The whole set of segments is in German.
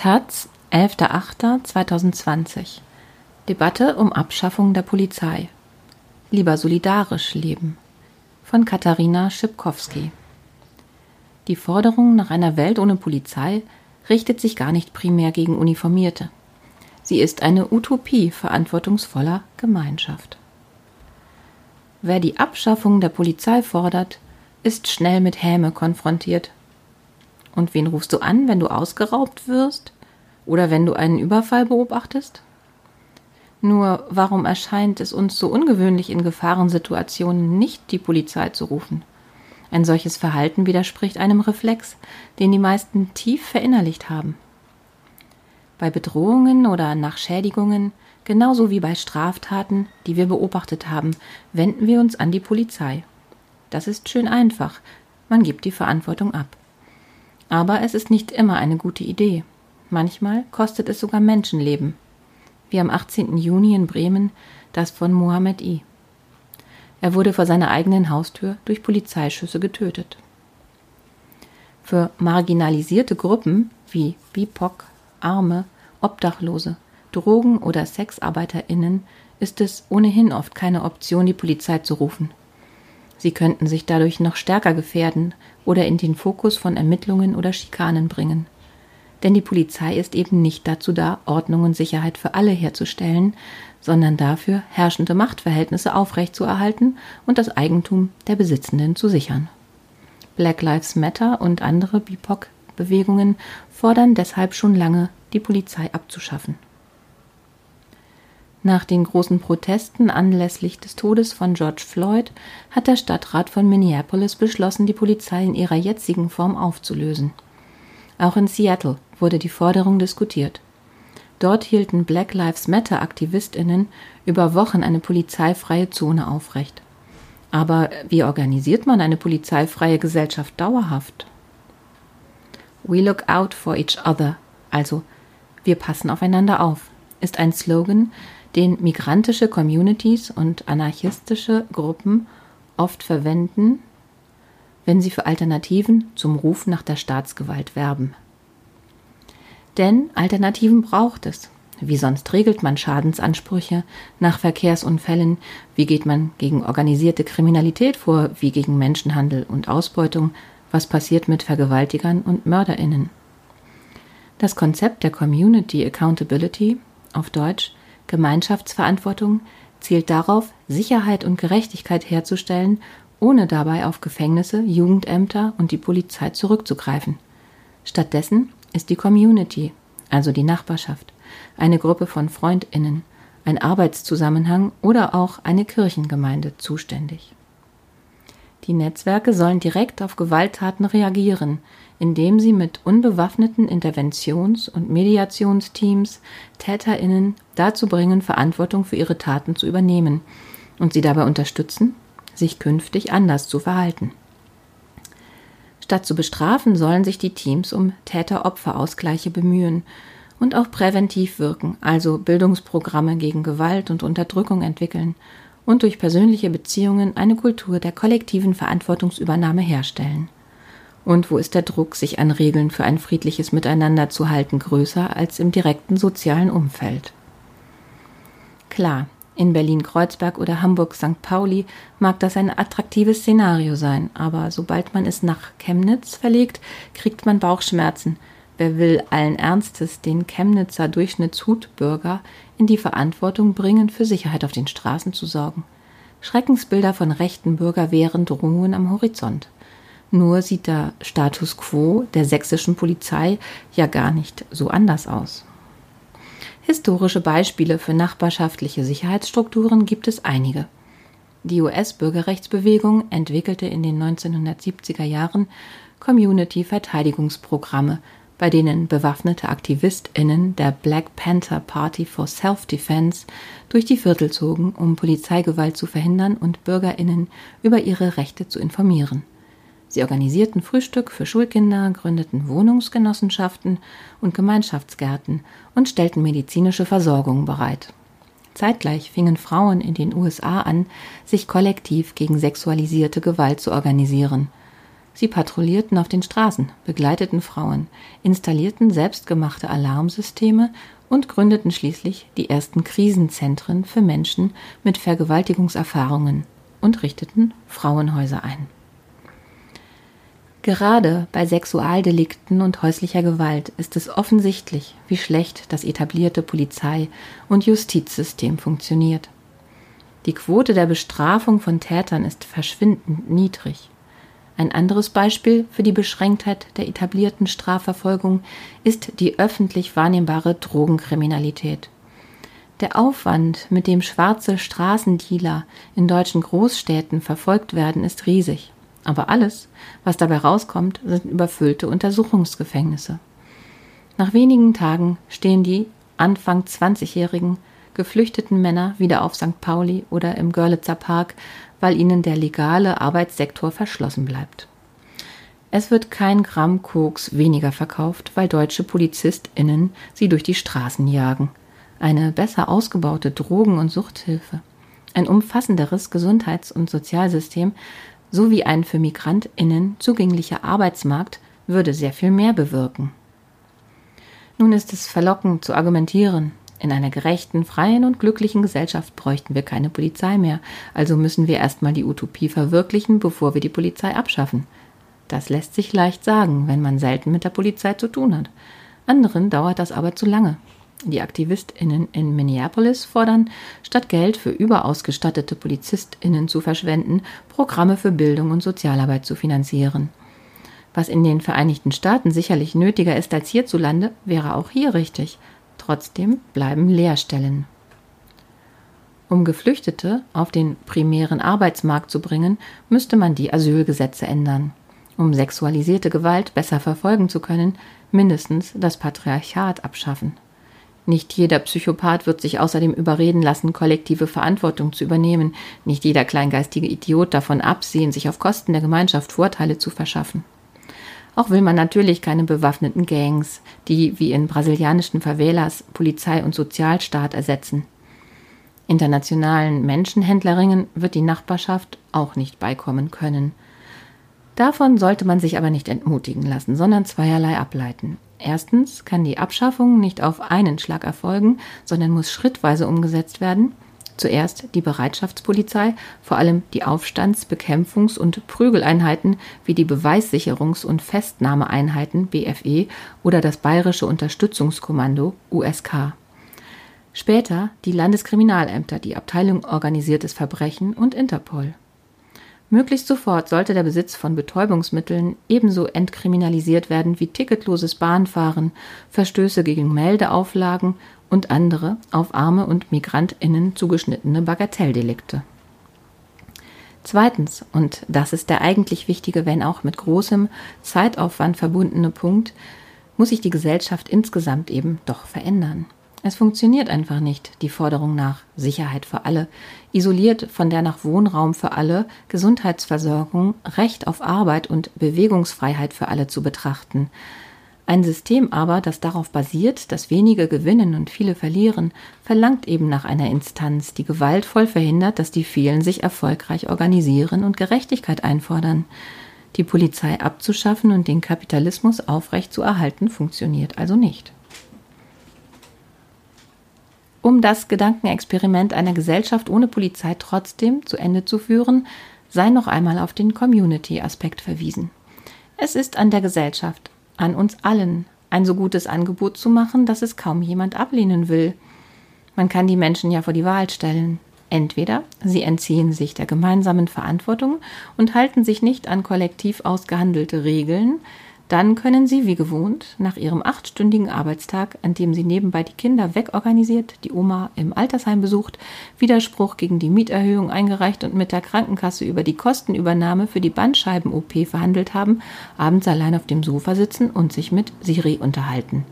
Taz, 11.08.2020 Debatte um Abschaffung der Polizei. Lieber solidarisch leben. Von Katharina Schipkowski. Die Forderung nach einer Welt ohne Polizei richtet sich gar nicht primär gegen Uniformierte. Sie ist eine Utopie verantwortungsvoller Gemeinschaft. Wer die Abschaffung der Polizei fordert, ist schnell mit Häme konfrontiert. Und wen rufst du an, wenn du ausgeraubt wirst? Oder wenn du einen Überfall beobachtest? Nur warum erscheint es uns so ungewöhnlich in Gefahrensituationen nicht die Polizei zu rufen? Ein solches Verhalten widerspricht einem Reflex, den die meisten tief verinnerlicht haben. Bei Bedrohungen oder nach Schädigungen, genauso wie bei Straftaten, die wir beobachtet haben, wenden wir uns an die Polizei. Das ist schön einfach, man gibt die Verantwortung ab. Aber es ist nicht immer eine gute Idee. Manchmal kostet es sogar Menschenleben wie am 18. Juni in Bremen das von Mohammed I. Er wurde vor seiner eigenen Haustür durch Polizeischüsse getötet. Für marginalisierte Gruppen wie BIPOC, Arme, Obdachlose, Drogen- oder SexarbeiterInnen ist es ohnehin oft keine Option, die Polizei zu rufen. Sie könnten sich dadurch noch stärker gefährden oder in den Fokus von Ermittlungen oder Schikanen bringen denn die Polizei ist eben nicht dazu da, Ordnung und Sicherheit für alle herzustellen, sondern dafür, herrschende Machtverhältnisse aufrechtzuerhalten und das Eigentum der Besitzenden zu sichern. Black Lives Matter und andere BIPOC-Bewegungen fordern deshalb schon lange, die Polizei abzuschaffen. Nach den großen Protesten anlässlich des Todes von George Floyd hat der Stadtrat von Minneapolis beschlossen, die Polizei in ihrer jetzigen Form aufzulösen. Auch in Seattle wurde die Forderung diskutiert. Dort hielten Black Lives Matter Aktivistinnen über Wochen eine polizeifreie Zone aufrecht. Aber wie organisiert man eine polizeifreie Gesellschaft dauerhaft? We look out for each other, also wir passen aufeinander auf, ist ein Slogan, den migrantische Communities und anarchistische Gruppen oft verwenden, wenn sie für Alternativen zum Ruf nach der Staatsgewalt werben. Denn Alternativen braucht es. Wie sonst regelt man Schadensansprüche nach Verkehrsunfällen? Wie geht man gegen organisierte Kriminalität vor, wie gegen Menschenhandel und Ausbeutung? Was passiert mit Vergewaltigern und Mörderinnen? Das Konzept der Community Accountability, auf Deutsch Gemeinschaftsverantwortung, zielt darauf, Sicherheit und Gerechtigkeit herzustellen ohne dabei auf Gefängnisse, Jugendämter und die Polizei zurückzugreifen. Stattdessen ist die Community, also die Nachbarschaft, eine Gruppe von Freundinnen, ein Arbeitszusammenhang oder auch eine Kirchengemeinde zuständig. Die Netzwerke sollen direkt auf Gewalttaten reagieren, indem sie mit unbewaffneten Interventions- und Mediationsteams Täterinnen dazu bringen, Verantwortung für ihre Taten zu übernehmen und sie dabei unterstützen, sich künftig anders zu verhalten. Statt zu bestrafen, sollen sich die Teams um Täter-Opfer-Ausgleiche bemühen und auch präventiv wirken, also Bildungsprogramme gegen Gewalt und Unterdrückung entwickeln und durch persönliche Beziehungen eine Kultur der kollektiven Verantwortungsübernahme herstellen. Und wo ist der Druck, sich an Regeln für ein friedliches Miteinander zu halten, größer als im direkten sozialen Umfeld? Klar, in Berlin-Kreuzberg oder Hamburg-St. Pauli mag das ein attraktives Szenario sein, aber sobald man es nach Chemnitz verlegt, kriegt man Bauchschmerzen. Wer will allen Ernstes den Chemnitzer Durchschnittshutbürger in die Verantwortung bringen, für Sicherheit auf den Straßen zu sorgen? Schreckensbilder von rechten Bürgerwehren drohen am Horizont. Nur sieht der Status quo der sächsischen Polizei ja gar nicht so anders aus. Historische Beispiele für nachbarschaftliche Sicherheitsstrukturen gibt es einige. Die US-Bürgerrechtsbewegung entwickelte in den 1970er Jahren Community-Verteidigungsprogramme, bei denen bewaffnete AktivistInnen der Black Panther Party for Self-Defense durch die Viertel zogen, um Polizeigewalt zu verhindern und BürgerInnen über ihre Rechte zu informieren. Sie organisierten Frühstück für Schulkinder, gründeten Wohnungsgenossenschaften und Gemeinschaftsgärten und stellten medizinische Versorgung bereit. Zeitgleich fingen Frauen in den USA an, sich kollektiv gegen sexualisierte Gewalt zu organisieren. Sie patrouillierten auf den Straßen, begleiteten Frauen, installierten selbstgemachte Alarmsysteme und gründeten schließlich die ersten Krisenzentren für Menschen mit Vergewaltigungserfahrungen und richteten Frauenhäuser ein. Gerade bei Sexualdelikten und häuslicher Gewalt ist es offensichtlich, wie schlecht das etablierte Polizei- und Justizsystem funktioniert. Die Quote der Bestrafung von Tätern ist verschwindend niedrig. Ein anderes Beispiel für die Beschränktheit der etablierten Strafverfolgung ist die öffentlich wahrnehmbare Drogenkriminalität. Der Aufwand, mit dem schwarze Straßendealer in deutschen Großstädten verfolgt werden, ist riesig. Aber alles, was dabei rauskommt, sind überfüllte Untersuchungsgefängnisse. Nach wenigen Tagen stehen die Anfang 20-jährigen geflüchteten Männer wieder auf St. Pauli oder im Görlitzer Park, weil ihnen der legale Arbeitssektor verschlossen bleibt. Es wird kein Gramm Koks weniger verkauft, weil deutsche PolizistInnen sie durch die Straßen jagen. Eine besser ausgebaute Drogen- und Suchthilfe, ein umfassenderes Gesundheits- und Sozialsystem sowie ein für MigrantInnen zugänglicher Arbeitsmarkt würde sehr viel mehr bewirken. Nun ist es verlockend zu argumentieren, in einer gerechten, freien und glücklichen Gesellschaft bräuchten wir keine Polizei mehr, also müssen wir erstmal die Utopie verwirklichen, bevor wir die Polizei abschaffen. Das lässt sich leicht sagen, wenn man selten mit der Polizei zu tun hat. Anderen dauert das aber zu lange. Die AktivistInnen in Minneapolis fordern, statt Geld für überausgestattete PolizistInnen zu verschwenden, Programme für Bildung und Sozialarbeit zu finanzieren. Was in den Vereinigten Staaten sicherlich nötiger ist als hierzulande, wäre auch hier richtig. Trotzdem bleiben Leerstellen. Um Geflüchtete auf den primären Arbeitsmarkt zu bringen, müsste man die Asylgesetze ändern. Um sexualisierte Gewalt besser verfolgen zu können, mindestens das Patriarchat abschaffen. Nicht jeder Psychopath wird sich außerdem überreden lassen, kollektive Verantwortung zu übernehmen. Nicht jeder kleingeistige Idiot davon absehen, sich auf Kosten der Gemeinschaft Vorteile zu verschaffen. Auch will man natürlich keine bewaffneten Gangs, die wie in brasilianischen Favelas Polizei und Sozialstaat ersetzen. Internationalen Menschenhändlerinnen wird die Nachbarschaft auch nicht beikommen können. Davon sollte man sich aber nicht entmutigen lassen, sondern zweierlei ableiten. Erstens kann die Abschaffung nicht auf einen Schlag erfolgen, sondern muss schrittweise umgesetzt werden. Zuerst die Bereitschaftspolizei, vor allem die Aufstands-, Bekämpfungs- und Prügeleinheiten wie die Beweissicherungs- und Festnahmeeinheiten BFE oder das Bayerische Unterstützungskommando USK. Später die Landeskriminalämter, die Abteilung Organisiertes Verbrechen und Interpol. Möglichst sofort sollte der Besitz von Betäubungsmitteln ebenso entkriminalisiert werden wie ticketloses Bahnfahren, Verstöße gegen Meldeauflagen und andere auf Arme und Migrantinnen zugeschnittene Bagatelldelikte. Zweitens, und das ist der eigentlich wichtige, wenn auch mit großem Zeitaufwand verbundene Punkt, muss sich die Gesellschaft insgesamt eben doch verändern. Es funktioniert einfach nicht, die Forderung nach Sicherheit für alle, isoliert von der nach Wohnraum für alle, Gesundheitsversorgung, Recht auf Arbeit und Bewegungsfreiheit für alle zu betrachten. Ein System aber, das darauf basiert, dass wenige gewinnen und viele verlieren, verlangt eben nach einer Instanz, die gewaltvoll verhindert, dass die vielen sich erfolgreich organisieren und Gerechtigkeit einfordern. Die Polizei abzuschaffen und den Kapitalismus aufrecht zu erhalten, funktioniert also nicht. Um das Gedankenexperiment einer Gesellschaft ohne Polizei trotzdem zu Ende zu führen, sei noch einmal auf den Community-Aspekt verwiesen. Es ist an der Gesellschaft, an uns allen, ein so gutes Angebot zu machen, dass es kaum jemand ablehnen will. Man kann die Menschen ja vor die Wahl stellen. Entweder sie entziehen sich der gemeinsamen Verantwortung und halten sich nicht an kollektiv ausgehandelte Regeln, dann können Sie, wie gewohnt, nach Ihrem achtstündigen Arbeitstag, an dem Sie nebenbei die Kinder wegorganisiert, die Oma im Altersheim besucht, Widerspruch gegen die Mieterhöhung eingereicht und mit der Krankenkasse über die Kostenübernahme für die Bandscheiben-OP verhandelt haben, abends allein auf dem Sofa sitzen und sich mit Siri unterhalten.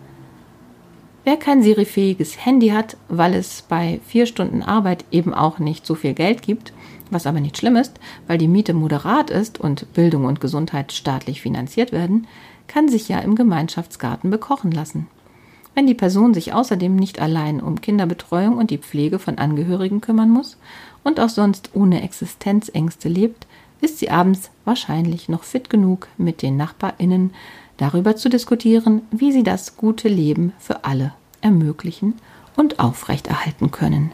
Wer kein Siri-fähiges Handy hat, weil es bei vier Stunden Arbeit eben auch nicht so viel Geld gibt, was aber nicht schlimm ist, weil die Miete moderat ist und Bildung und Gesundheit staatlich finanziert werden, kann sich ja im Gemeinschaftsgarten bekochen lassen. Wenn die Person sich außerdem nicht allein um Kinderbetreuung und die Pflege von Angehörigen kümmern muss und auch sonst ohne Existenzängste lebt, ist sie abends wahrscheinlich noch fit genug, mit den Nachbarinnen darüber zu diskutieren, wie sie das gute Leben für alle ermöglichen und aufrechterhalten können.